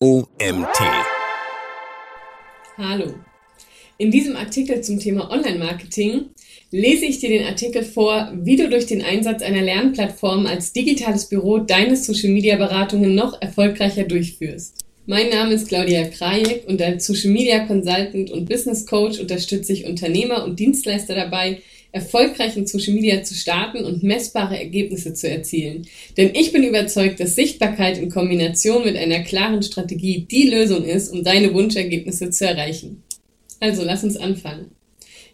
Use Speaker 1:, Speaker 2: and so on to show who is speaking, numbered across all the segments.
Speaker 1: OMT.
Speaker 2: Hallo. In diesem Artikel zum Thema Online-Marketing lese ich dir den Artikel vor, wie du durch den Einsatz einer Lernplattform als digitales Büro deine Social-Media-Beratungen noch erfolgreicher durchführst. Mein Name ist Claudia Krajek und als Social Media Consultant und Business Coach unterstütze ich Unternehmer und Dienstleister dabei, erfolgreich in Social Media zu starten und messbare Ergebnisse zu erzielen. Denn ich bin überzeugt, dass Sichtbarkeit in Kombination mit einer klaren Strategie die Lösung ist, um deine Wunschergebnisse zu erreichen. Also lass uns anfangen.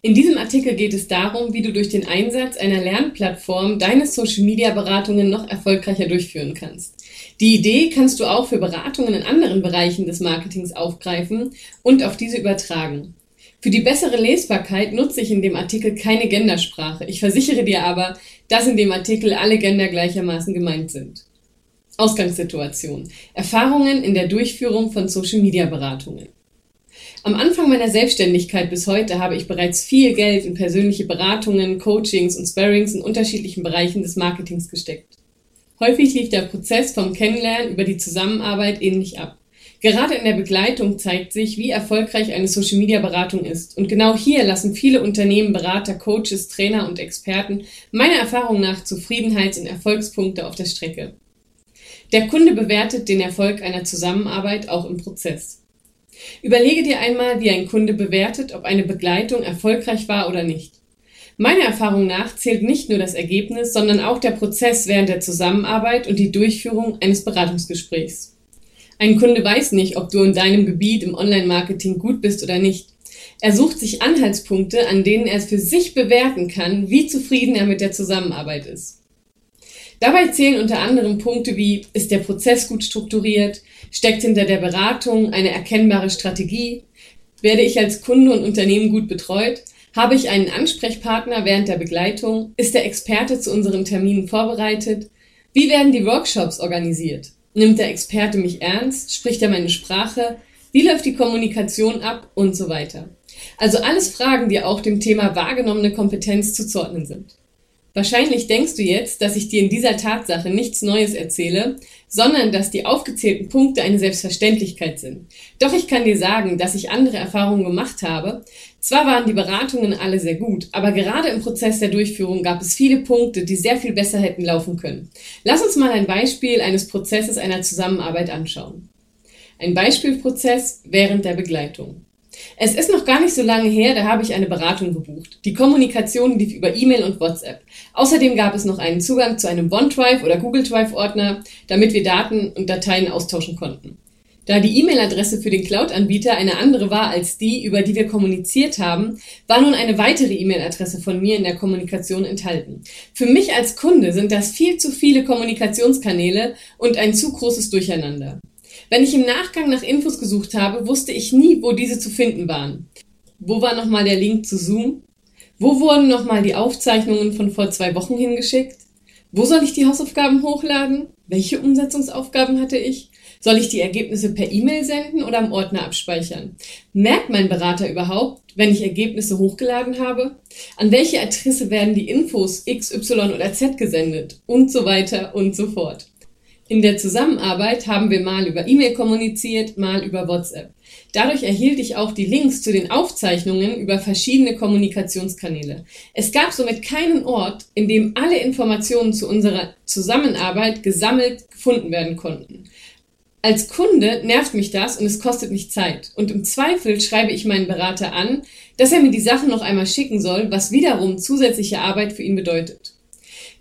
Speaker 2: In diesem Artikel geht es darum, wie du durch den Einsatz einer Lernplattform deine Social-Media-Beratungen noch erfolgreicher durchführen kannst. Die Idee kannst du auch für Beratungen in anderen Bereichen des Marketings aufgreifen und auf diese übertragen. Für die bessere Lesbarkeit nutze ich in dem Artikel keine Gendersprache. Ich versichere dir aber, dass in dem Artikel alle Gender gleichermaßen gemeint sind. Ausgangssituation. Erfahrungen in der Durchführung von Social-Media-Beratungen. Am Anfang meiner Selbstständigkeit bis heute habe ich bereits viel Geld in persönliche Beratungen, Coachings und Sparrings in unterschiedlichen Bereichen des Marketings gesteckt. Häufig lief der Prozess vom Kennenlernen über die Zusammenarbeit ähnlich ab. Gerade in der Begleitung zeigt sich, wie erfolgreich eine Social-Media-Beratung ist. Und genau hier lassen viele Unternehmen, Berater, Coaches, Trainer und Experten meiner Erfahrung nach Zufriedenheits- und Erfolgspunkte auf der Strecke. Der Kunde bewertet den Erfolg einer Zusammenarbeit auch im Prozess. Überlege dir einmal, wie ein Kunde bewertet, ob eine Begleitung erfolgreich war oder nicht. Meiner Erfahrung nach zählt nicht nur das Ergebnis, sondern auch der Prozess während der Zusammenarbeit und die Durchführung eines Beratungsgesprächs. Ein Kunde weiß nicht, ob du in deinem Gebiet im Online-Marketing gut bist oder nicht. Er sucht sich Anhaltspunkte, an denen er für sich bewerten kann, wie zufrieden er mit der Zusammenarbeit ist. Dabei zählen unter anderem Punkte wie, ist der Prozess gut strukturiert, steckt hinter der Beratung eine erkennbare Strategie, werde ich als Kunde und Unternehmen gut betreut, habe ich einen Ansprechpartner während der Begleitung, ist der Experte zu unseren Terminen vorbereitet, wie werden die Workshops organisiert, Nimmt der Experte mich ernst? Spricht er meine Sprache? Wie läuft die Kommunikation ab? Und so weiter. Also alles Fragen, die auch dem Thema wahrgenommene Kompetenz zuzuordnen sind. Wahrscheinlich denkst du jetzt, dass ich dir in dieser Tatsache nichts Neues erzähle, sondern dass die aufgezählten Punkte eine Selbstverständlichkeit sind. Doch ich kann dir sagen, dass ich andere Erfahrungen gemacht habe. Zwar waren die Beratungen alle sehr gut, aber gerade im Prozess der Durchführung gab es viele Punkte, die sehr viel besser hätten laufen können. Lass uns mal ein Beispiel eines Prozesses einer Zusammenarbeit anschauen. Ein Beispielprozess während der Begleitung. Es ist noch gar nicht so lange her, da habe ich eine Beratung gebucht. Die Kommunikation lief über E-Mail und WhatsApp. Außerdem gab es noch einen Zugang zu einem OneDrive oder Google Drive Ordner, damit wir Daten und Dateien austauschen konnten. Da die E-Mail-Adresse für den Cloud-Anbieter eine andere war als die, über die wir kommuniziert haben, war nun eine weitere E-Mail-Adresse von mir in der Kommunikation enthalten. Für mich als Kunde sind das viel zu viele Kommunikationskanäle und ein zu großes Durcheinander. Wenn ich im Nachgang nach Infos gesucht habe, wusste ich nie, wo diese zu finden waren. Wo war nochmal der Link zu Zoom? Wo wurden nochmal die Aufzeichnungen von vor zwei Wochen hingeschickt? Wo soll ich die Hausaufgaben hochladen? Welche Umsetzungsaufgaben hatte ich? Soll ich die Ergebnisse per E-Mail senden oder im Ordner abspeichern? Merkt mein Berater überhaupt, wenn ich Ergebnisse hochgeladen habe? An welche Adresse werden die Infos X, Y oder Z gesendet? Und so weiter und so fort. In der Zusammenarbeit haben wir mal über E-Mail kommuniziert, mal über WhatsApp. Dadurch erhielt ich auch die Links zu den Aufzeichnungen über verschiedene Kommunikationskanäle. Es gab somit keinen Ort, in dem alle Informationen zu unserer Zusammenarbeit gesammelt gefunden werden konnten. Als Kunde nervt mich das und es kostet mich Zeit. Und im Zweifel schreibe ich meinen Berater an, dass er mir die Sachen noch einmal schicken soll, was wiederum zusätzliche Arbeit für ihn bedeutet.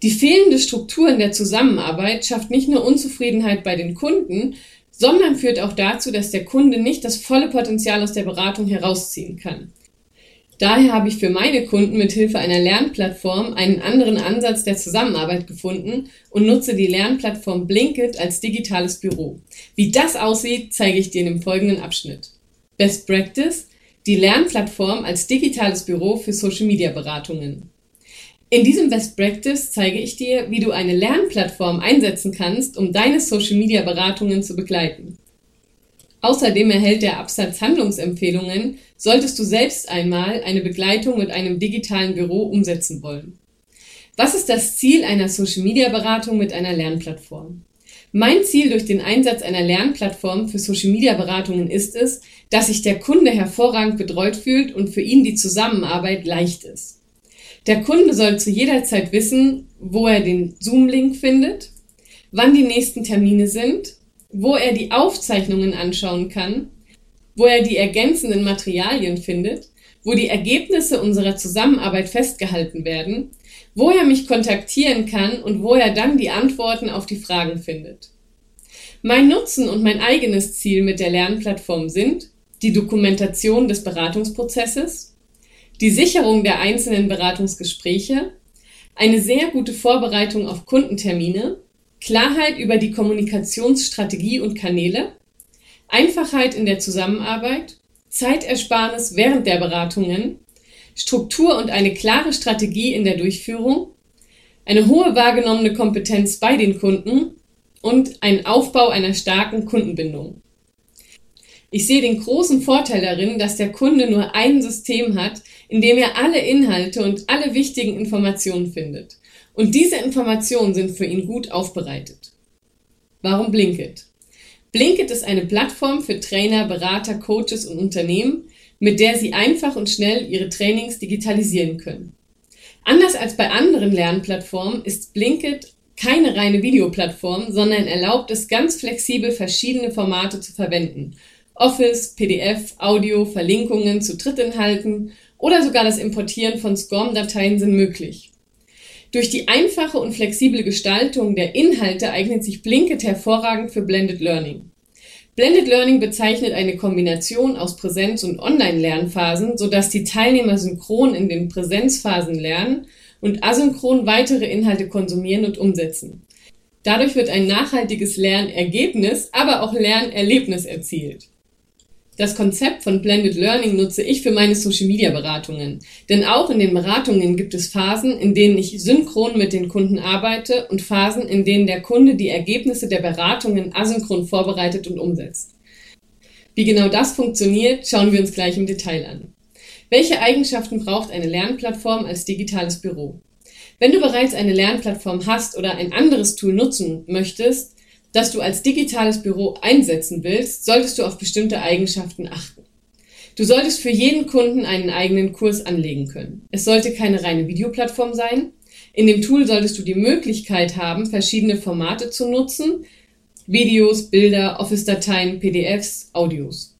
Speaker 2: Die fehlende Struktur in der Zusammenarbeit schafft nicht nur Unzufriedenheit bei den Kunden, sondern führt auch dazu, dass der Kunde nicht das volle Potenzial aus der Beratung herausziehen kann. Daher habe ich für meine Kunden mit Hilfe einer Lernplattform einen anderen Ansatz der Zusammenarbeit gefunden und nutze die Lernplattform Blinkit als digitales Büro. Wie das aussieht, zeige ich dir in dem folgenden Abschnitt. Best Practice, die Lernplattform als digitales Büro für Social Media Beratungen. In diesem Best Practice zeige ich dir, wie du eine Lernplattform einsetzen kannst, um deine Social-Media-Beratungen zu begleiten. Außerdem erhält der Absatz Handlungsempfehlungen, solltest du selbst einmal eine Begleitung mit einem digitalen Büro umsetzen wollen. Was ist das Ziel einer Social-Media-Beratung mit einer Lernplattform? Mein Ziel durch den Einsatz einer Lernplattform für Social-Media-Beratungen ist es, dass sich der Kunde hervorragend betreut fühlt und für ihn die Zusammenarbeit leicht ist. Der Kunde soll zu jeder Zeit wissen, wo er den Zoom-Link findet, wann die nächsten Termine sind, wo er die Aufzeichnungen anschauen kann, wo er die ergänzenden Materialien findet, wo die Ergebnisse unserer Zusammenarbeit festgehalten werden wo er mich kontaktieren kann und wo er dann die Antworten auf die Fragen findet. Mein Nutzen und mein eigenes Ziel mit der Lernplattform sind die Dokumentation des Beratungsprozesses, die Sicherung der einzelnen Beratungsgespräche, eine sehr gute Vorbereitung auf Kundentermine, Klarheit über die Kommunikationsstrategie und Kanäle, Einfachheit in der Zusammenarbeit, Zeitersparnis während der Beratungen, Struktur und eine klare Strategie in der Durchführung, eine hohe wahrgenommene Kompetenz bei den Kunden und ein Aufbau einer starken Kundenbindung. Ich sehe den großen Vorteil darin, dass der Kunde nur ein System hat, in dem er alle Inhalte und alle wichtigen Informationen findet. Und diese Informationen sind für ihn gut aufbereitet. Warum Blinkit? Blinkit ist eine Plattform für Trainer, Berater, Coaches und Unternehmen, mit der Sie einfach und schnell Ihre Trainings digitalisieren können. Anders als bei anderen Lernplattformen ist Blinkit keine reine Videoplattform, sondern erlaubt es ganz flexibel verschiedene Formate zu verwenden. Office, PDF, Audio, Verlinkungen zu Drittinhalten oder sogar das Importieren von SCORM-Dateien sind möglich. Durch die einfache und flexible Gestaltung der Inhalte eignet sich Blinkit hervorragend für Blended Learning. Blended Learning bezeichnet eine Kombination aus Präsenz- und Online-Lernphasen, sodass die Teilnehmer synchron in den Präsenzphasen lernen und asynchron weitere Inhalte konsumieren und umsetzen. Dadurch wird ein nachhaltiges Lernergebnis, aber auch Lernerlebnis erzielt. Das Konzept von Blended Learning nutze ich für meine Social Media Beratungen. Denn auch in den Beratungen gibt es Phasen, in denen ich synchron mit den Kunden arbeite und Phasen, in denen der Kunde die Ergebnisse der Beratungen asynchron vorbereitet und umsetzt. Wie genau das funktioniert, schauen wir uns gleich im Detail an. Welche Eigenschaften braucht eine Lernplattform als digitales Büro? Wenn du bereits eine Lernplattform hast oder ein anderes Tool nutzen möchtest, das du als digitales Büro einsetzen willst, solltest du auf bestimmte Eigenschaften achten. Du solltest für jeden Kunden einen eigenen Kurs anlegen können. Es sollte keine reine Videoplattform sein. In dem Tool solltest du die Möglichkeit haben, verschiedene Formate zu nutzen. Videos, Bilder, Office-Dateien, PDFs, Audios.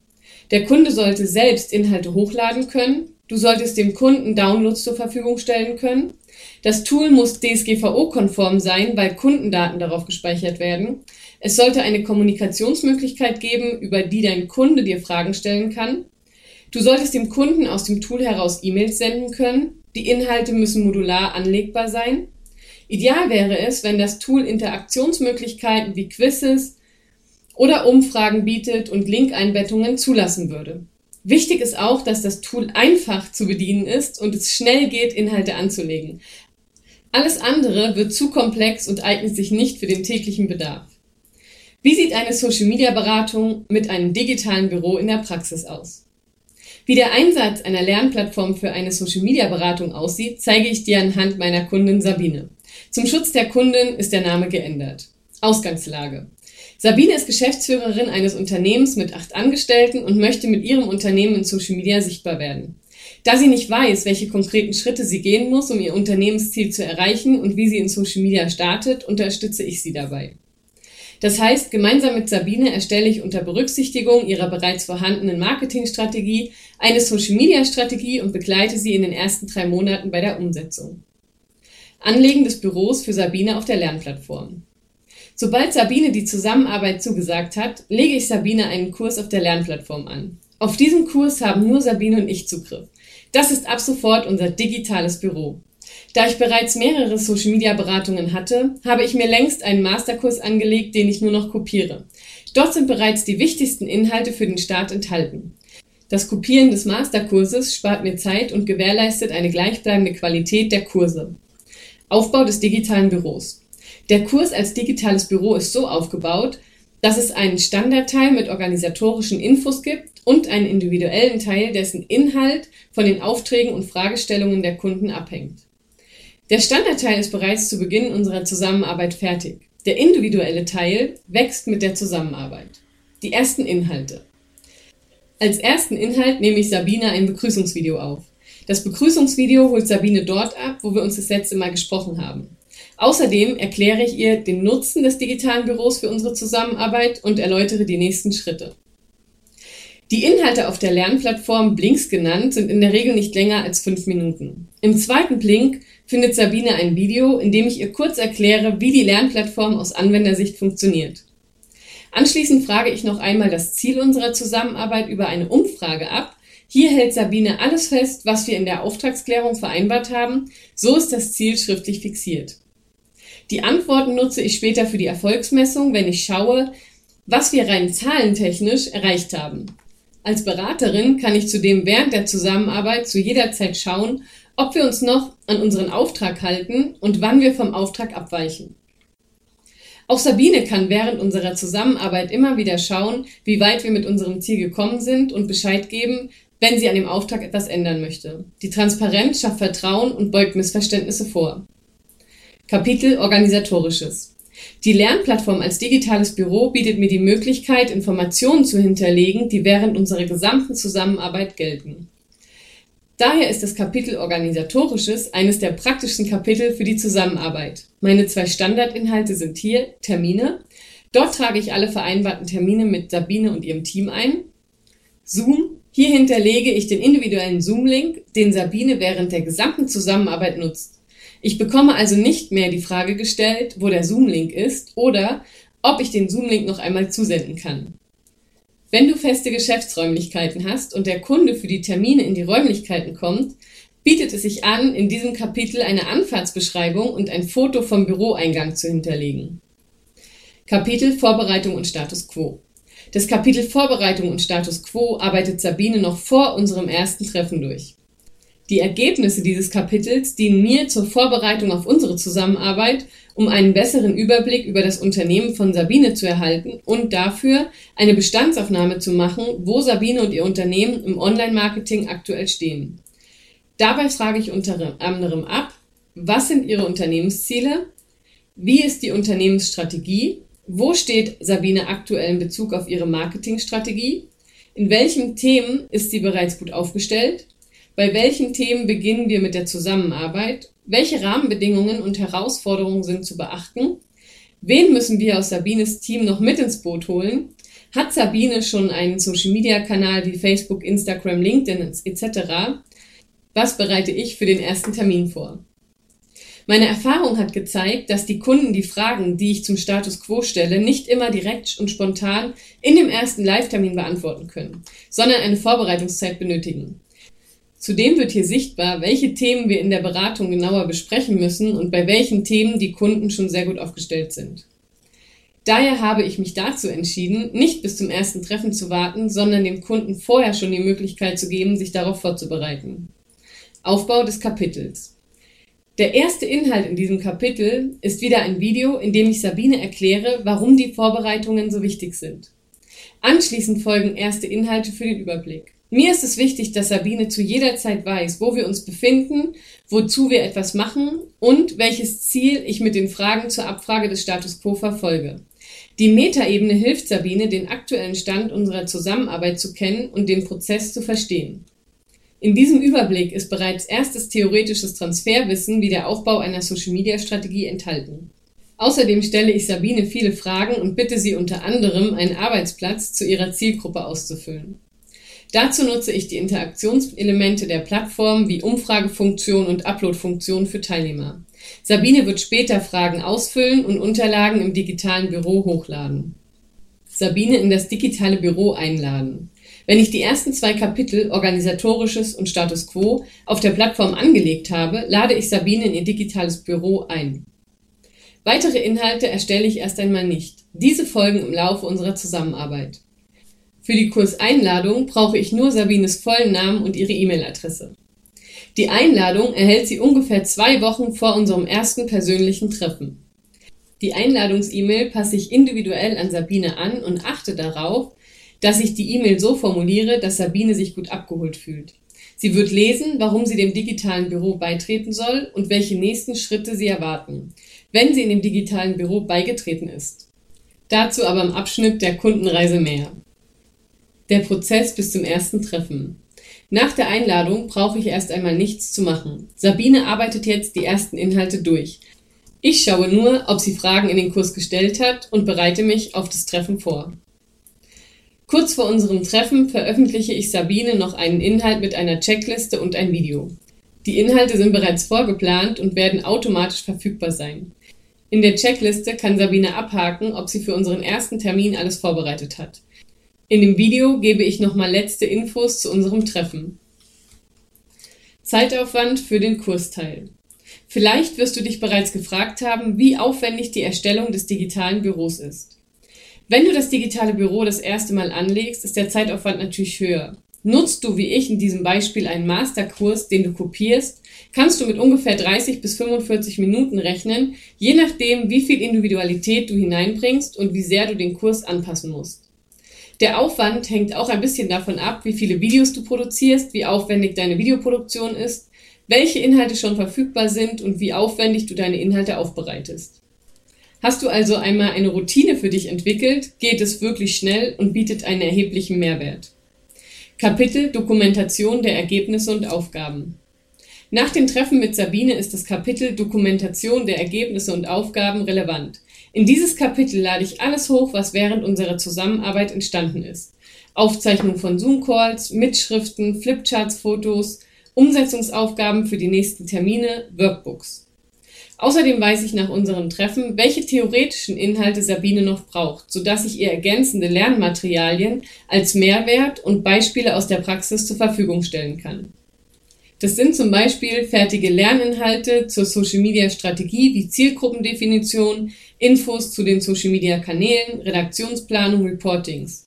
Speaker 2: Der Kunde sollte selbst Inhalte hochladen können. Du solltest dem Kunden Downloads zur Verfügung stellen können. Das Tool muss DSGVO-konform sein, weil Kundendaten darauf gespeichert werden. Es sollte eine Kommunikationsmöglichkeit geben, über die dein Kunde dir Fragen stellen kann. Du solltest dem Kunden aus dem Tool heraus E-Mails senden können. Die Inhalte müssen modular anlegbar sein. Ideal wäre es, wenn das Tool Interaktionsmöglichkeiten wie Quizzes oder Umfragen bietet und Linkeinbettungen zulassen würde. Wichtig ist auch, dass das Tool einfach zu bedienen ist und es schnell geht, Inhalte anzulegen. Alles andere wird zu komplex und eignet sich nicht für den täglichen Bedarf. Wie sieht eine Social-Media-Beratung mit einem digitalen Büro in der Praxis aus? Wie der Einsatz einer Lernplattform für eine Social-Media-Beratung aussieht, zeige ich dir anhand meiner Kundin Sabine. Zum Schutz der Kundin ist der Name geändert. Ausgangslage. Sabine ist Geschäftsführerin eines Unternehmens mit acht Angestellten und möchte mit ihrem Unternehmen in Social Media sichtbar werden. Da sie nicht weiß, welche konkreten Schritte sie gehen muss, um ihr Unternehmensziel zu erreichen und wie sie in Social Media startet, unterstütze ich sie dabei. Das heißt, gemeinsam mit Sabine erstelle ich unter Berücksichtigung ihrer bereits vorhandenen Marketingstrategie eine Social-Media-Strategie und begleite sie in den ersten drei Monaten bei der Umsetzung. Anlegen des Büros für Sabine auf der Lernplattform. Sobald Sabine die Zusammenarbeit zugesagt hat, lege ich Sabine einen Kurs auf der Lernplattform an. Auf diesen Kurs haben nur Sabine und ich Zugriff. Das ist ab sofort unser digitales Büro. Da ich bereits mehrere Social-Media-Beratungen hatte, habe ich mir längst einen Masterkurs angelegt, den ich nur noch kopiere. Dort sind bereits die wichtigsten Inhalte für den Start enthalten. Das Kopieren des Masterkurses spart mir Zeit und gewährleistet eine gleichbleibende Qualität der Kurse. Aufbau des digitalen Büros. Der Kurs als digitales Büro ist so aufgebaut, dass es einen Standardteil mit organisatorischen Infos gibt und einen individuellen Teil, dessen Inhalt von den Aufträgen und Fragestellungen der Kunden abhängt. Der Standardteil ist bereits zu Beginn unserer Zusammenarbeit fertig. Der individuelle Teil wächst mit der Zusammenarbeit. Die ersten Inhalte. Als ersten Inhalt nehme ich Sabine ein Begrüßungsvideo auf. Das Begrüßungsvideo holt Sabine dort ab, wo wir uns das letzte Mal gesprochen haben. Außerdem erkläre ich ihr den Nutzen des digitalen Büros für unsere Zusammenarbeit und erläutere die nächsten Schritte. Die Inhalte auf der Lernplattform Blinks genannt sind in der Regel nicht länger als fünf Minuten. Im zweiten Blink findet Sabine ein Video, in dem ich ihr kurz erkläre, wie die Lernplattform aus Anwendersicht funktioniert. Anschließend frage ich noch einmal das Ziel unserer Zusammenarbeit über eine Umfrage ab. Hier hält Sabine alles fest, was wir in der Auftragsklärung vereinbart haben. So ist das Ziel schriftlich fixiert. Die Antworten nutze ich später für die Erfolgsmessung, wenn ich schaue, was wir rein zahlentechnisch erreicht haben. Als Beraterin kann ich zudem während der Zusammenarbeit zu jeder Zeit schauen, ob wir uns noch an unseren Auftrag halten und wann wir vom Auftrag abweichen. Auch Sabine kann während unserer Zusammenarbeit immer wieder schauen, wie weit wir mit unserem Ziel gekommen sind und Bescheid geben, wenn sie an dem Auftrag etwas ändern möchte. Die Transparenz schafft Vertrauen und beugt Missverständnisse vor. Kapitel Organisatorisches die Lernplattform als digitales Büro bietet mir die Möglichkeit, Informationen zu hinterlegen, die während unserer gesamten Zusammenarbeit gelten. Daher ist das Kapitel Organisatorisches eines der praktischen Kapitel für die Zusammenarbeit. Meine zwei Standardinhalte sind hier Termine. Dort trage ich alle vereinbarten Termine mit Sabine und ihrem Team ein. Zoom. Hier hinterlege ich den individuellen Zoom-Link, den Sabine während der gesamten Zusammenarbeit nutzt. Ich bekomme also nicht mehr die Frage gestellt, wo der Zoom-Link ist oder ob ich den Zoom-Link noch einmal zusenden kann. Wenn du feste Geschäftsräumlichkeiten hast und der Kunde für die Termine in die Räumlichkeiten kommt, bietet es sich an, in diesem Kapitel eine Anfahrtsbeschreibung und ein Foto vom Büroeingang zu hinterlegen. Kapitel Vorbereitung und Status Quo. Das Kapitel Vorbereitung und Status Quo arbeitet Sabine noch vor unserem ersten Treffen durch. Die Ergebnisse dieses Kapitels dienen mir zur Vorbereitung auf unsere Zusammenarbeit, um einen besseren Überblick über das Unternehmen von Sabine zu erhalten und dafür eine Bestandsaufnahme zu machen, wo Sabine und ihr Unternehmen im Online-Marketing aktuell stehen. Dabei frage ich unter anderem ab, was sind ihre Unternehmensziele? Wie ist die Unternehmensstrategie? Wo steht Sabine aktuell in Bezug auf ihre Marketingstrategie? In welchen Themen ist sie bereits gut aufgestellt? Bei welchen Themen beginnen wir mit der Zusammenarbeit? Welche Rahmenbedingungen und Herausforderungen sind zu beachten? Wen müssen wir aus Sabines Team noch mit ins Boot holen? Hat Sabine schon einen Social-Media-Kanal wie Facebook, Instagram, LinkedIn etc.? Was bereite ich für den ersten Termin vor? Meine Erfahrung hat gezeigt, dass die Kunden die Fragen, die ich zum Status quo stelle, nicht immer direkt und spontan in dem ersten Live-Termin beantworten können, sondern eine Vorbereitungszeit benötigen. Zudem wird hier sichtbar, welche Themen wir in der Beratung genauer besprechen müssen und bei welchen Themen die Kunden schon sehr gut aufgestellt sind. Daher habe ich mich dazu entschieden, nicht bis zum ersten Treffen zu warten, sondern dem Kunden vorher schon die Möglichkeit zu geben, sich darauf vorzubereiten. Aufbau des Kapitels. Der erste Inhalt in diesem Kapitel ist wieder ein Video, in dem ich Sabine erkläre, warum die Vorbereitungen so wichtig sind. Anschließend folgen erste Inhalte für den Überblick. Mir ist es wichtig, dass Sabine zu jeder Zeit weiß, wo wir uns befinden, wozu wir etwas machen und welches Ziel ich mit den Fragen zur Abfrage des Status quo verfolge. Die Metaebene hilft Sabine, den aktuellen Stand unserer Zusammenarbeit zu kennen und den Prozess zu verstehen. In diesem Überblick ist bereits erstes theoretisches Transferwissen wie der Aufbau einer Social-Media-Strategie enthalten. Außerdem stelle ich Sabine viele Fragen und bitte sie unter anderem, einen Arbeitsplatz zu ihrer Zielgruppe auszufüllen. Dazu nutze ich die Interaktionselemente der Plattform wie Umfragefunktion und Uploadfunktion für Teilnehmer. Sabine wird später Fragen ausfüllen und Unterlagen im digitalen Büro hochladen. Sabine in das digitale Büro einladen. Wenn ich die ersten zwei Kapitel Organisatorisches und Status Quo auf der Plattform angelegt habe, lade ich Sabine in ihr digitales Büro ein. Weitere Inhalte erstelle ich erst einmal nicht. Diese folgen im Laufe unserer Zusammenarbeit. Für die Kurseinladung brauche ich nur Sabines vollen Namen und ihre E-Mail-Adresse. Die Einladung erhält sie ungefähr zwei Wochen vor unserem ersten persönlichen Treffen. Die Einladungs-E-Mail passe ich individuell an Sabine an und achte darauf, dass ich die E-Mail so formuliere, dass Sabine sich gut abgeholt fühlt. Sie wird lesen, warum sie dem digitalen Büro beitreten soll und welche nächsten Schritte sie erwarten. wenn sie in dem digitalen Büro beigetreten ist. Dazu aber im Abschnitt der Kundenreise mehr. Der Prozess bis zum ersten Treffen. Nach der Einladung brauche ich erst einmal nichts zu machen. Sabine arbeitet jetzt die ersten Inhalte durch. Ich schaue nur, ob sie Fragen in den Kurs gestellt hat und bereite mich auf das Treffen vor. Kurz vor unserem Treffen veröffentliche ich Sabine noch einen Inhalt mit einer Checkliste und ein Video. Die Inhalte sind bereits vorgeplant und werden automatisch verfügbar sein. In der Checkliste kann Sabine abhaken, ob sie für unseren ersten Termin alles vorbereitet hat. In dem Video gebe ich nochmal letzte Infos zu unserem Treffen. Zeitaufwand für den Kursteil. Vielleicht wirst du dich bereits gefragt haben, wie aufwendig die Erstellung des digitalen Büros ist. Wenn du das digitale Büro das erste Mal anlegst, ist der Zeitaufwand natürlich höher. Nutzt du wie ich in diesem Beispiel einen Masterkurs, den du kopierst, kannst du mit ungefähr 30 bis 45 Minuten rechnen, je nachdem, wie viel Individualität du hineinbringst und wie sehr du den Kurs anpassen musst. Der Aufwand hängt auch ein bisschen davon ab, wie viele Videos du produzierst, wie aufwendig deine Videoproduktion ist, welche Inhalte schon verfügbar sind und wie aufwendig du deine Inhalte aufbereitest. Hast du also einmal eine Routine für dich entwickelt, geht es wirklich schnell und bietet einen erheblichen Mehrwert. Kapitel Dokumentation der Ergebnisse und Aufgaben. Nach dem Treffen mit Sabine ist das Kapitel Dokumentation der Ergebnisse und Aufgaben relevant. In dieses Kapitel lade ich alles hoch, was während unserer Zusammenarbeit entstanden ist. Aufzeichnung von Zoom-Calls, Mitschriften, Flipcharts, Fotos, Umsetzungsaufgaben für die nächsten Termine, Workbooks. Außerdem weiß ich nach unserem Treffen, welche theoretischen Inhalte Sabine noch braucht, sodass ich ihr ergänzende Lernmaterialien als Mehrwert und Beispiele aus der Praxis zur Verfügung stellen kann. Das sind zum Beispiel fertige Lerninhalte zur Social Media Strategie wie Zielgruppendefinition, Infos zu den Social Media Kanälen, Redaktionsplanung, Reportings.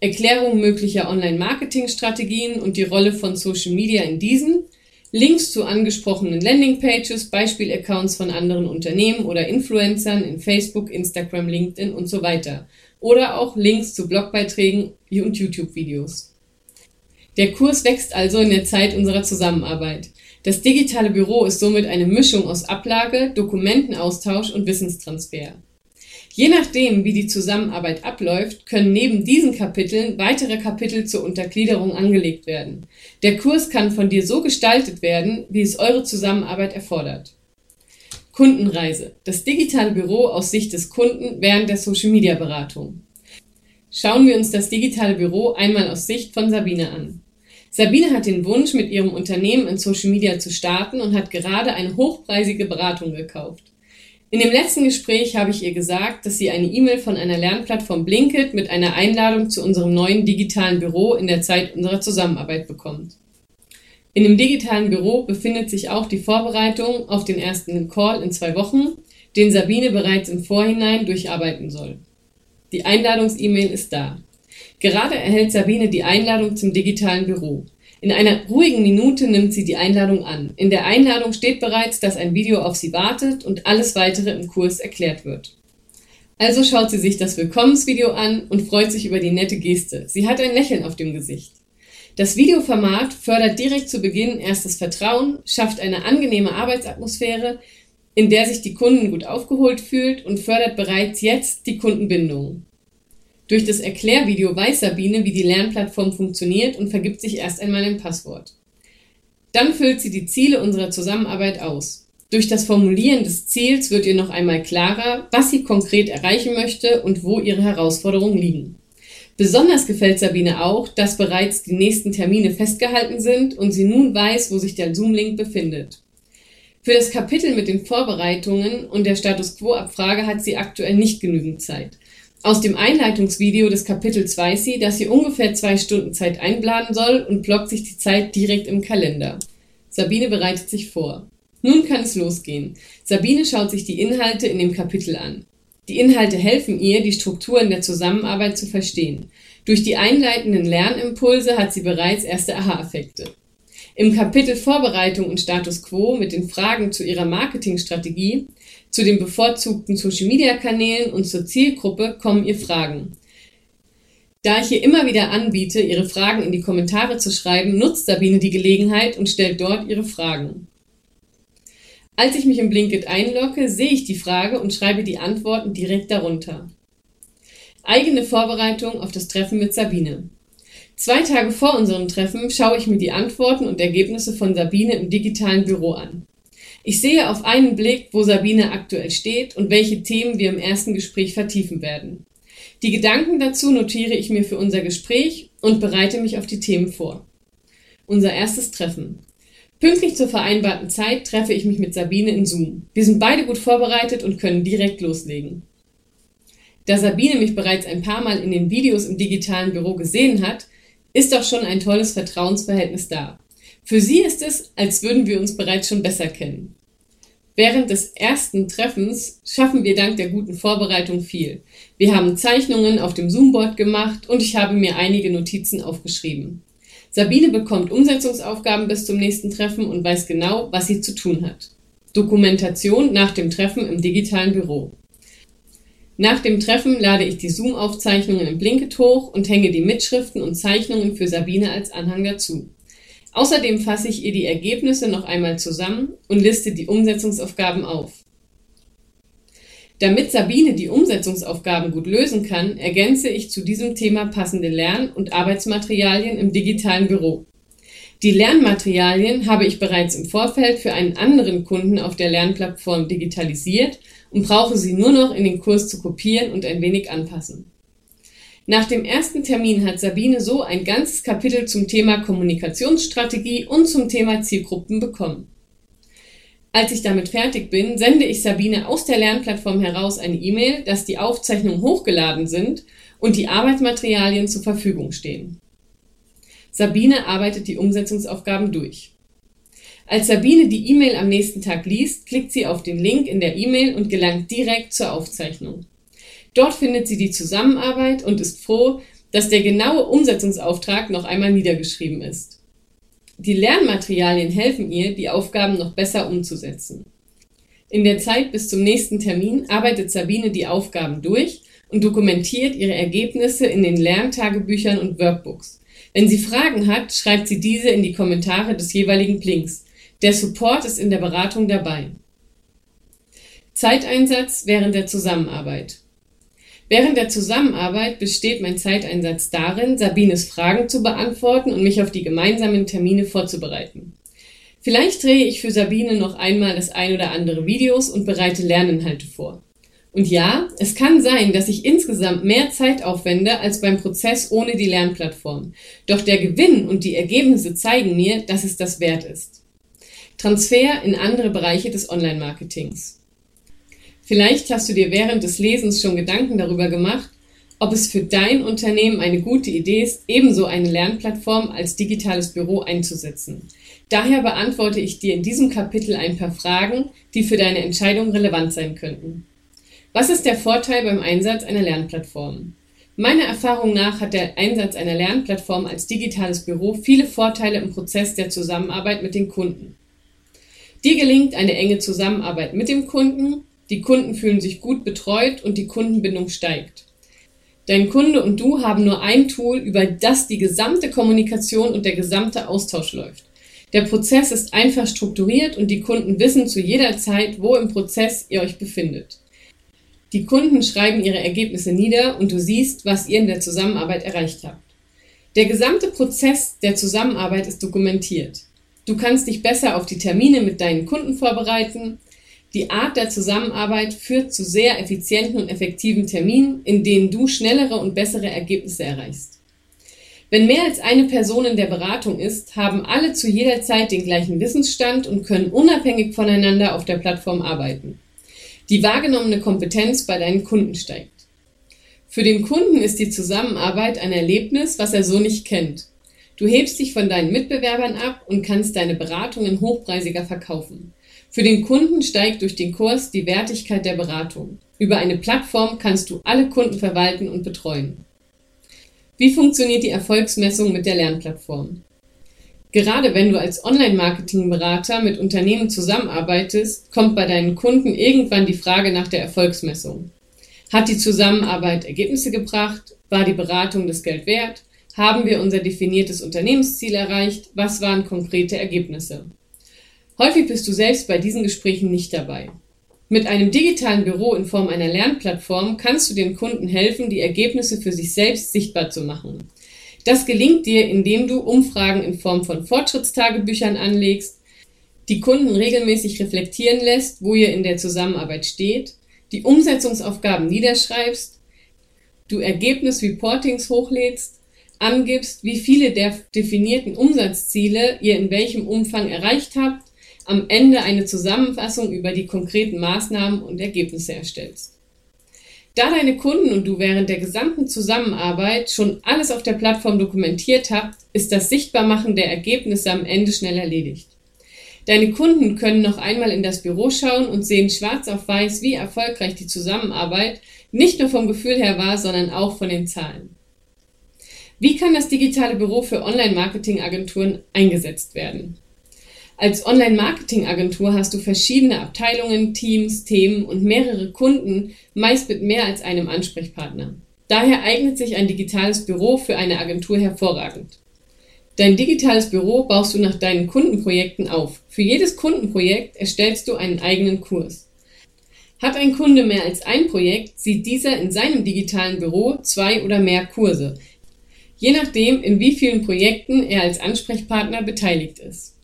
Speaker 2: Erklärung möglicher Online-Marketing-Strategien und die Rolle von Social Media in diesen, Links zu angesprochenen Landingpages, Beispielaccounts von anderen Unternehmen oder Influencern in Facebook, Instagram, LinkedIn und so weiter. Oder auch Links zu Blogbeiträgen und YouTube-Videos. Der Kurs wächst also in der Zeit unserer Zusammenarbeit. Das digitale Büro ist somit eine Mischung aus Ablage, Dokumentenaustausch und Wissenstransfer. Je nachdem, wie die Zusammenarbeit abläuft, können neben diesen Kapiteln weitere Kapitel zur Untergliederung angelegt werden. Der Kurs kann von dir so gestaltet werden, wie es eure Zusammenarbeit erfordert. Kundenreise. Das digitale Büro aus Sicht des Kunden während der Social-Media-Beratung. Schauen wir uns das digitale Büro einmal aus Sicht von Sabine an. Sabine hat den Wunsch, mit ihrem Unternehmen in Social Media zu starten und hat gerade eine hochpreisige Beratung gekauft. In dem letzten Gespräch habe ich ihr gesagt, dass sie eine E-Mail von einer Lernplattform Blinkit mit einer Einladung zu unserem neuen digitalen Büro in der Zeit unserer Zusammenarbeit bekommt. In dem digitalen Büro befindet sich auch die Vorbereitung auf den ersten Call in zwei Wochen, den Sabine bereits im Vorhinein durcharbeiten soll. Die Einladungs-E-Mail ist da. Gerade erhält Sabine die Einladung zum digitalen Büro. In einer ruhigen Minute nimmt sie die Einladung an. In der Einladung steht bereits, dass ein Video auf sie wartet und alles weitere im Kurs erklärt wird. Also schaut sie sich das Willkommensvideo an und freut sich über die nette Geste. Sie hat ein Lächeln auf dem Gesicht. Das Videoformat fördert direkt zu Beginn erst das Vertrauen, schafft eine angenehme Arbeitsatmosphäre, in der sich die Kunden gut aufgeholt fühlt und fördert bereits jetzt die Kundenbindung. Durch das Erklärvideo weiß Sabine, wie die Lernplattform funktioniert und vergibt sich erst einmal ein Passwort. Dann füllt sie die Ziele unserer Zusammenarbeit aus. Durch das Formulieren des Ziels wird ihr noch einmal klarer, was sie konkret erreichen möchte und wo ihre Herausforderungen liegen. Besonders gefällt Sabine auch, dass bereits die nächsten Termine festgehalten sind und sie nun weiß, wo sich der Zoom-Link befindet. Für das Kapitel mit den Vorbereitungen und der Status Quo-Abfrage hat sie aktuell nicht genügend Zeit. Aus dem Einleitungsvideo des Kapitels weiß sie, dass sie ungefähr zwei Stunden Zeit einplanen soll und blockt sich die Zeit direkt im Kalender. Sabine bereitet sich vor. Nun kann es losgehen. Sabine schaut sich die Inhalte in dem Kapitel an. Die Inhalte helfen ihr, die Strukturen der Zusammenarbeit zu verstehen. Durch die einleitenden Lernimpulse hat sie bereits erste Aha-Effekte. Im Kapitel Vorbereitung und Status Quo mit den Fragen zu ihrer Marketingstrategie zu den bevorzugten Social-Media-Kanälen und zur Zielgruppe kommen ihr Fragen. Da ich hier immer wieder anbiete, ihre Fragen in die Kommentare zu schreiben, nutzt Sabine die Gelegenheit und stellt dort ihre Fragen. Als ich mich im Blinkit einlogge, sehe ich die Frage und schreibe die Antworten direkt darunter. Eigene Vorbereitung auf das Treffen mit Sabine. Zwei Tage vor unserem Treffen schaue ich mir die Antworten und Ergebnisse von Sabine im digitalen Büro an. Ich sehe auf einen Blick, wo Sabine aktuell steht und welche Themen wir im ersten Gespräch vertiefen werden. Die Gedanken dazu notiere ich mir für unser Gespräch und bereite mich auf die Themen vor. Unser erstes Treffen. Pünktlich zur vereinbarten Zeit treffe ich mich mit Sabine in Zoom. Wir sind beide gut vorbereitet und können direkt loslegen. Da Sabine mich bereits ein paar Mal in den Videos im digitalen Büro gesehen hat, ist doch schon ein tolles Vertrauensverhältnis da. Für sie ist es, als würden wir uns bereits schon besser kennen. Während des ersten Treffens schaffen wir dank der guten Vorbereitung viel. Wir haben Zeichnungen auf dem Zoomboard gemacht und ich habe mir einige Notizen aufgeschrieben. Sabine bekommt Umsetzungsaufgaben bis zum nächsten Treffen und weiß genau, was sie zu tun hat. Dokumentation nach dem Treffen im digitalen Büro. Nach dem Treffen lade ich die Zoom-Aufzeichnungen im Blinkit hoch und hänge die Mitschriften und Zeichnungen für Sabine als Anhang dazu. Außerdem fasse ich ihr die Ergebnisse noch einmal zusammen und liste die Umsetzungsaufgaben auf. Damit Sabine die Umsetzungsaufgaben gut lösen kann, ergänze ich zu diesem Thema passende Lern- und Arbeitsmaterialien im digitalen Büro. Die Lernmaterialien habe ich bereits im Vorfeld für einen anderen Kunden auf der Lernplattform digitalisiert und brauche sie nur noch in den Kurs zu kopieren und ein wenig anpassen. Nach dem ersten Termin hat Sabine so ein ganzes Kapitel zum Thema Kommunikationsstrategie und zum Thema Zielgruppen bekommen. Als ich damit fertig bin, sende ich Sabine aus der Lernplattform heraus eine E-Mail, dass die Aufzeichnungen hochgeladen sind und die Arbeitsmaterialien zur Verfügung stehen. Sabine arbeitet die Umsetzungsaufgaben durch. Als Sabine die E-Mail am nächsten Tag liest, klickt sie auf den Link in der E-Mail und gelangt direkt zur Aufzeichnung. Dort findet sie die Zusammenarbeit und ist froh, dass der genaue Umsetzungsauftrag noch einmal niedergeschrieben ist. Die Lernmaterialien helfen ihr, die Aufgaben noch besser umzusetzen. In der Zeit bis zum nächsten Termin arbeitet Sabine die Aufgaben durch und dokumentiert ihre Ergebnisse in den Lerntagebüchern und Workbooks. Wenn sie Fragen hat, schreibt sie diese in die Kommentare des jeweiligen Links. Der Support ist in der Beratung dabei. Zeiteinsatz während der Zusammenarbeit. Während der Zusammenarbeit besteht mein Zeiteinsatz darin, Sabines Fragen zu beantworten und mich auf die gemeinsamen Termine vorzubereiten. Vielleicht drehe ich für Sabine noch einmal das ein oder andere Videos und bereite Lerninhalte vor. Und ja, es kann sein, dass ich insgesamt mehr Zeit aufwende als beim Prozess ohne die Lernplattform. Doch der Gewinn und die Ergebnisse zeigen mir, dass es das wert ist. Transfer in andere Bereiche des Online-Marketings. Vielleicht hast du dir während des Lesens schon Gedanken darüber gemacht, ob es für dein Unternehmen eine gute Idee ist, ebenso eine Lernplattform als digitales Büro einzusetzen. Daher beantworte ich dir in diesem Kapitel ein paar Fragen, die für deine Entscheidung relevant sein könnten. Was ist der Vorteil beim Einsatz einer Lernplattform? Meiner Erfahrung nach hat der Einsatz einer Lernplattform als digitales Büro viele Vorteile im Prozess der Zusammenarbeit mit den Kunden. Dir gelingt eine enge Zusammenarbeit mit dem Kunden, die Kunden fühlen sich gut betreut und die Kundenbindung steigt. Dein Kunde und du haben nur ein Tool, über das die gesamte Kommunikation und der gesamte Austausch läuft. Der Prozess ist einfach strukturiert und die Kunden wissen zu jeder Zeit, wo im Prozess ihr euch befindet. Die Kunden schreiben ihre Ergebnisse nieder und du siehst, was ihr in der Zusammenarbeit erreicht habt. Der gesamte Prozess der Zusammenarbeit ist dokumentiert. Du kannst dich besser auf die Termine mit deinen Kunden vorbereiten. Die Art der Zusammenarbeit führt zu sehr effizienten und effektiven Terminen, in denen du schnellere und bessere Ergebnisse erreichst. Wenn mehr als eine Person in der Beratung ist, haben alle zu jeder Zeit den gleichen Wissensstand und können unabhängig voneinander auf der Plattform arbeiten. Die wahrgenommene Kompetenz bei deinen Kunden steigt. Für den Kunden ist die Zusammenarbeit ein Erlebnis, was er so nicht kennt. Du hebst dich von deinen Mitbewerbern ab und kannst deine Beratungen hochpreisiger verkaufen. Für den Kunden steigt durch den Kurs die Wertigkeit der Beratung. Über eine Plattform kannst du alle Kunden verwalten und betreuen. Wie funktioniert die Erfolgsmessung mit der Lernplattform? Gerade wenn du als Online-Marketing-Berater mit Unternehmen zusammenarbeitest, kommt bei deinen Kunden irgendwann die Frage nach der Erfolgsmessung. Hat die Zusammenarbeit Ergebnisse gebracht? War die Beratung das Geld wert? Haben wir unser definiertes Unternehmensziel erreicht? Was waren konkrete Ergebnisse? Häufig bist du selbst bei diesen Gesprächen nicht dabei. Mit einem digitalen Büro in Form einer Lernplattform kannst du den Kunden helfen, die Ergebnisse für sich selbst sichtbar zu machen. Das gelingt dir, indem du Umfragen in Form von Fortschrittstagebüchern anlegst, die Kunden regelmäßig reflektieren lässt, wo ihr in der Zusammenarbeit steht, die Umsetzungsaufgaben niederschreibst, du Ergebnisreportings hochlädst, angibst, wie viele der definierten Umsatzziele ihr in welchem Umfang erreicht habt am Ende eine Zusammenfassung über die konkreten Maßnahmen und Ergebnisse erstellst. Da deine Kunden und du während der gesamten Zusammenarbeit schon alles auf der Plattform dokumentiert habt, ist das Sichtbarmachen der Ergebnisse am Ende schnell erledigt. Deine Kunden können noch einmal in das Büro schauen und sehen schwarz auf weiß, wie erfolgreich die Zusammenarbeit nicht nur vom Gefühl her war, sondern auch von den Zahlen. Wie kann das digitale Büro für Online-Marketing-Agenturen eingesetzt werden? Als Online-Marketing-Agentur hast du verschiedene Abteilungen, Teams, Themen und mehrere Kunden, meist mit mehr als einem Ansprechpartner. Daher eignet sich ein digitales Büro für eine Agentur hervorragend. Dein digitales Büro baust du nach deinen Kundenprojekten auf. Für jedes Kundenprojekt erstellst du einen eigenen Kurs. Hat ein Kunde mehr als ein Projekt, sieht dieser in seinem digitalen Büro zwei oder mehr Kurse, je nachdem, in wie vielen Projekten er als Ansprechpartner beteiligt ist.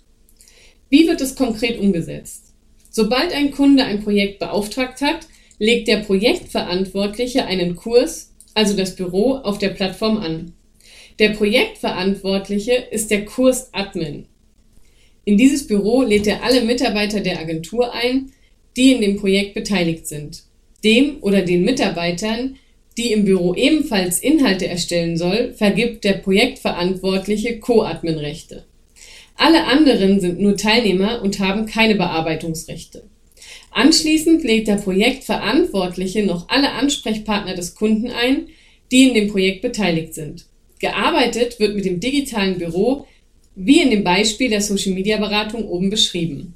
Speaker 2: Wie wird es konkret umgesetzt? Sobald ein Kunde ein Projekt beauftragt hat, legt der Projektverantwortliche einen Kurs, also das Büro, auf der Plattform an. Der Projektverantwortliche ist der Kursadmin. In dieses Büro lädt er alle Mitarbeiter der Agentur ein, die in dem Projekt beteiligt sind. Dem oder den Mitarbeitern, die im Büro ebenfalls Inhalte erstellen soll, vergibt der Projektverantwortliche Co-Admin-Rechte. Alle anderen sind nur Teilnehmer und haben keine Bearbeitungsrechte. Anschließend lädt der Projektverantwortliche noch alle Ansprechpartner des Kunden ein, die in dem Projekt beteiligt sind. Gearbeitet wird mit dem digitalen Büro, wie in dem Beispiel der Social Media Beratung oben beschrieben.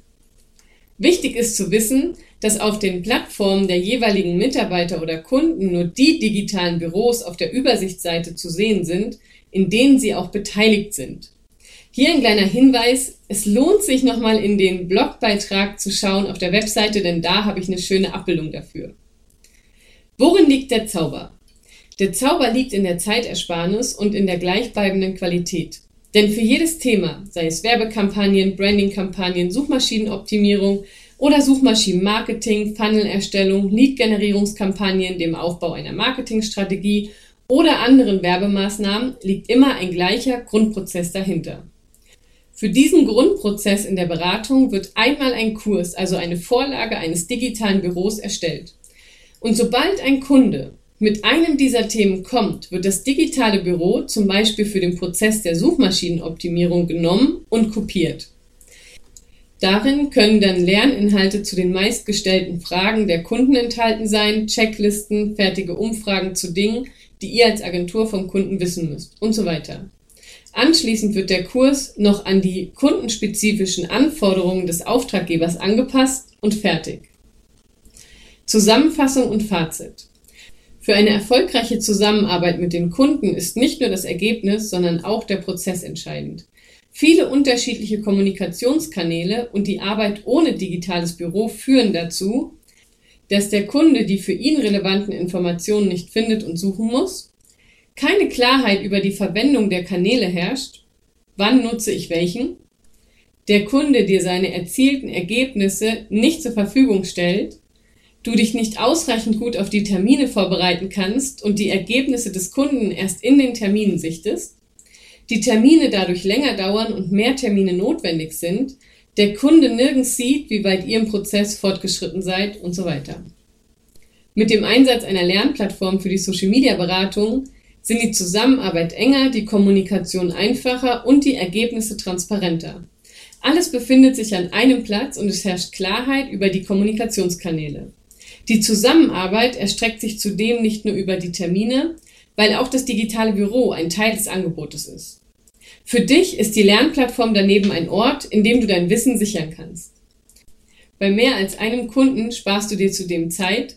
Speaker 2: Wichtig ist zu wissen, dass auf den Plattformen der jeweiligen Mitarbeiter oder Kunden nur die digitalen Büros auf der Übersichtsseite zu sehen sind, in denen sie auch beteiligt sind. Hier ein kleiner Hinweis. Es lohnt sich nochmal in den Blogbeitrag zu schauen auf der Webseite, denn da habe ich eine schöne Abbildung dafür. Worin liegt der Zauber? Der Zauber liegt in der Zeitersparnis und in der gleichbleibenden Qualität. Denn für jedes Thema, sei es Werbekampagnen, Brandingkampagnen, Suchmaschinenoptimierung oder Suchmaschinenmarketing, Funnelerstellung, Lead-Generierungskampagnen, dem Aufbau einer Marketingstrategie oder anderen Werbemaßnahmen, liegt immer ein gleicher Grundprozess dahinter. Für diesen Grundprozess in der Beratung wird einmal ein Kurs, also eine Vorlage eines digitalen Büros erstellt. Und sobald ein Kunde mit einem dieser Themen kommt, wird das digitale Büro zum Beispiel für den Prozess der Suchmaschinenoptimierung genommen und kopiert. Darin können dann Lerninhalte zu den meistgestellten Fragen der Kunden enthalten sein, Checklisten, fertige Umfragen zu Dingen, die ihr als Agentur vom Kunden wissen müsst und so weiter. Anschließend wird der Kurs noch an die kundenspezifischen Anforderungen des Auftraggebers angepasst und fertig. Zusammenfassung und Fazit. Für eine erfolgreiche Zusammenarbeit mit den Kunden ist nicht nur das Ergebnis, sondern auch der Prozess entscheidend. Viele unterschiedliche Kommunikationskanäle und die Arbeit ohne digitales Büro führen dazu, dass der Kunde die für ihn relevanten Informationen nicht findet und suchen muss keine Klarheit über die Verwendung der Kanäle herrscht, wann nutze ich welchen, der Kunde dir seine erzielten Ergebnisse nicht zur Verfügung stellt, du dich nicht ausreichend gut auf die Termine vorbereiten kannst und die Ergebnisse des Kunden erst in den Terminen sichtest, die Termine dadurch länger dauern und mehr Termine notwendig sind, der Kunde nirgends sieht, wie weit ihr im Prozess fortgeschritten seid und so weiter. Mit dem Einsatz einer Lernplattform für die Social-Media-Beratung sind die Zusammenarbeit enger, die Kommunikation einfacher und die Ergebnisse transparenter. Alles befindet sich an einem Platz und es herrscht Klarheit über die Kommunikationskanäle. Die Zusammenarbeit erstreckt sich zudem nicht nur über die Termine, weil auch das digitale Büro ein Teil des Angebotes ist. Für dich ist die Lernplattform daneben ein Ort, in dem du dein Wissen sichern kannst. Bei mehr als einem Kunden sparst du dir zudem Zeit,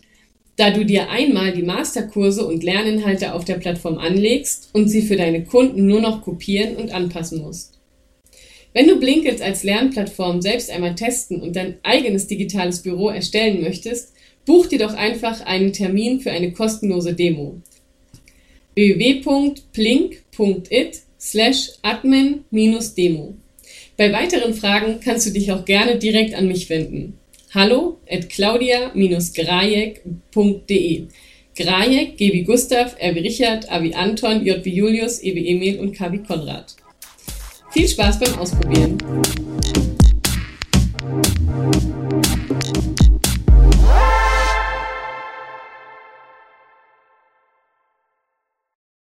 Speaker 2: da du dir einmal die Masterkurse und Lerninhalte auf der Plattform anlegst und sie für deine Kunden nur noch kopieren und anpassen musst. Wenn du Blinkit als Lernplattform selbst einmal testen und dein eigenes digitales Büro erstellen möchtest, buch dir doch einfach einen Termin für eine kostenlose Demo. www.plink.it slash admin-demo. Bei weiteren Fragen kannst du dich auch gerne direkt an mich wenden. Hallo at claudia-grajek.de Grajek, G wie Gustav, R wie Richard, A wie Anton, J wie Julius, E wie Emil und K wie Konrad. Viel Spaß beim Ausprobieren!